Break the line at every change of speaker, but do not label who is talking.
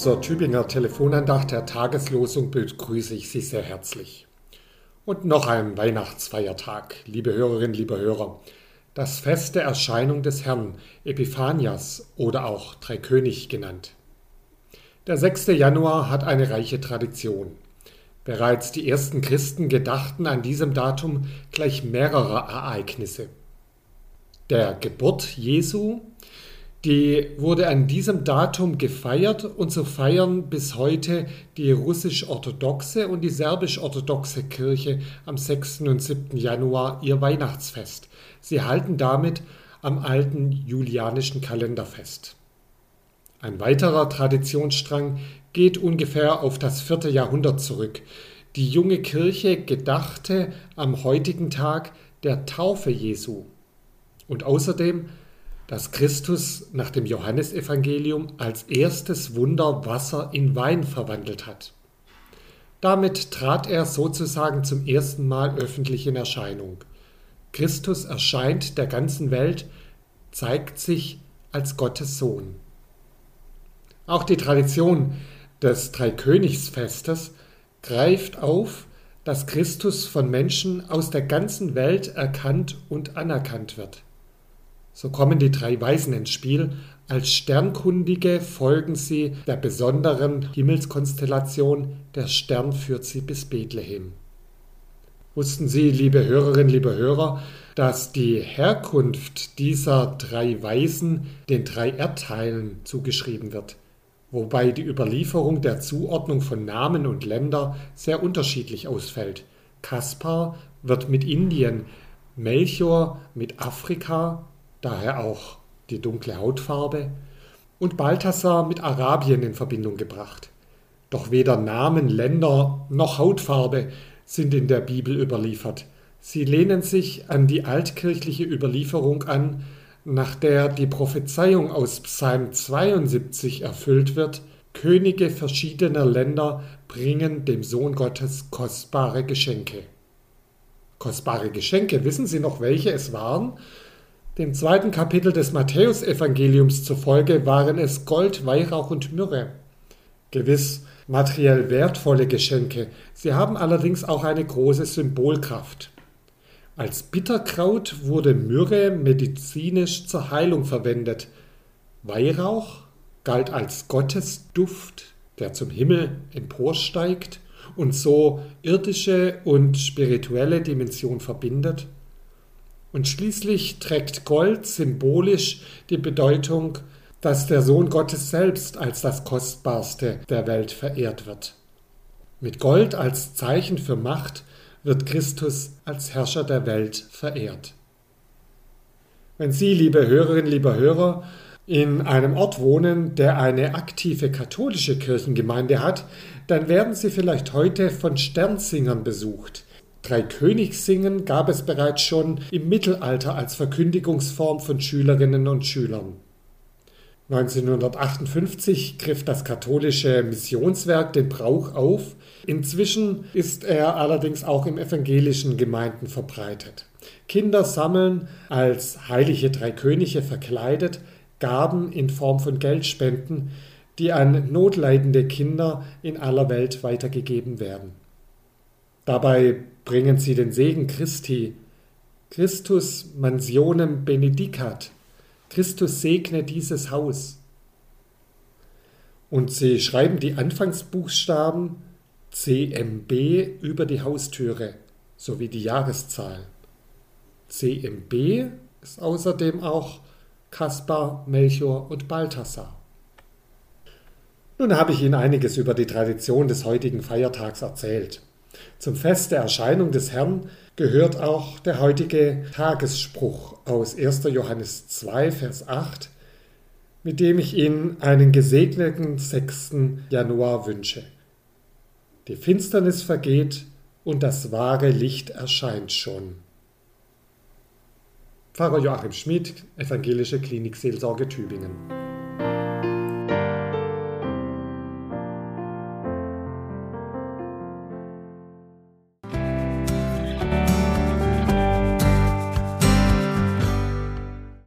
Zur Tübinger Telefonandacht der Tageslosung begrüße ich Sie sehr herzlich. Und noch ein Weihnachtsfeiertag, liebe Hörerinnen, liebe Hörer. Das Fest der Erscheinung des Herrn, Epiphanias oder auch Dreikönig genannt. Der 6. Januar hat eine reiche Tradition. Bereits die ersten Christen gedachten an diesem Datum gleich mehrerer Ereignisse. Der Geburt Jesu, die wurde an diesem Datum gefeiert und so feiern bis heute die russisch-orthodoxe und die serbisch-orthodoxe Kirche am 6. und 7. Januar ihr Weihnachtsfest. Sie halten damit am alten julianischen Kalender fest. Ein weiterer Traditionsstrang geht ungefähr auf das vierte Jahrhundert zurück. Die junge Kirche gedachte am heutigen Tag der Taufe Jesu. Und außerdem dass Christus nach dem Johannesevangelium als erstes Wunder Wasser in Wein verwandelt hat. Damit trat er sozusagen zum ersten Mal öffentlich in Erscheinung. Christus erscheint der ganzen Welt, zeigt sich als Gottes Sohn. Auch die Tradition des Dreikönigsfestes greift auf, dass Christus von Menschen aus der ganzen Welt erkannt und anerkannt wird. So kommen die drei Weisen ins Spiel. Als Sternkundige folgen sie der besonderen Himmelskonstellation. Der Stern führt sie bis Bethlehem. Wussten Sie, liebe Hörerinnen, liebe Hörer, dass die Herkunft dieser drei Weisen den drei Erdteilen zugeschrieben wird, wobei die Überlieferung der Zuordnung von Namen und Länder sehr unterschiedlich ausfällt. Kaspar wird mit Indien, Melchior mit Afrika daher auch die dunkle Hautfarbe, und Balthasar mit Arabien in Verbindung gebracht. Doch weder Namen, Länder noch Hautfarbe sind in der Bibel überliefert. Sie lehnen sich an die altkirchliche Überlieferung an, nach der die Prophezeiung aus Psalm 72 erfüllt wird, Könige verschiedener Länder bringen dem Sohn Gottes kostbare Geschenke. Kostbare Geschenke, wissen Sie noch, welche es waren? Dem zweiten Kapitel des Matthäusevangeliums zufolge waren es Gold, Weihrauch und Myrrhe. Gewiss materiell wertvolle Geschenke, sie haben allerdings auch eine große Symbolkraft. Als Bitterkraut wurde Myrrhe medizinisch zur Heilung verwendet. Weihrauch galt als Gottesduft, der zum Himmel emporsteigt und so irdische und spirituelle Dimension verbindet. Und schließlich trägt Gold symbolisch die Bedeutung, dass der Sohn Gottes selbst als das Kostbarste der Welt verehrt wird. Mit Gold als Zeichen für Macht wird Christus als Herrscher der Welt verehrt. Wenn Sie, liebe Hörerinnen, liebe Hörer, in einem Ort wohnen, der eine aktive katholische Kirchengemeinde hat, dann werden Sie vielleicht heute von Sternsingern besucht. Dreikönigssingen gab es bereits schon im Mittelalter als Verkündigungsform von Schülerinnen und Schülern. 1958 griff das katholische Missionswerk den Brauch auf. Inzwischen ist er allerdings auch im evangelischen Gemeinden verbreitet. Kinder sammeln als heilige drei Könige verkleidet Gaben in Form von Geldspenden, die an notleidende Kinder in aller Welt weitergegeben werden. Dabei bringen sie den Segen Christi. Christus mansionem benedicat. Christus segne dieses Haus. Und sie schreiben die Anfangsbuchstaben CMB über die Haustüre sowie die Jahreszahl. CMB ist außerdem auch Kaspar, Melchior und Balthasar. Nun habe ich Ihnen einiges über die Tradition des heutigen Feiertags erzählt. Zum Fest der Erscheinung des Herrn gehört auch der heutige Tagesspruch aus 1. Johannes 2, Vers 8, mit dem ich Ihnen einen gesegneten 6. Januar wünsche. Die Finsternis vergeht und das wahre Licht erscheint schon. Pfarrer Joachim Schmid, Evangelische Klinik Seelsorge Tübingen.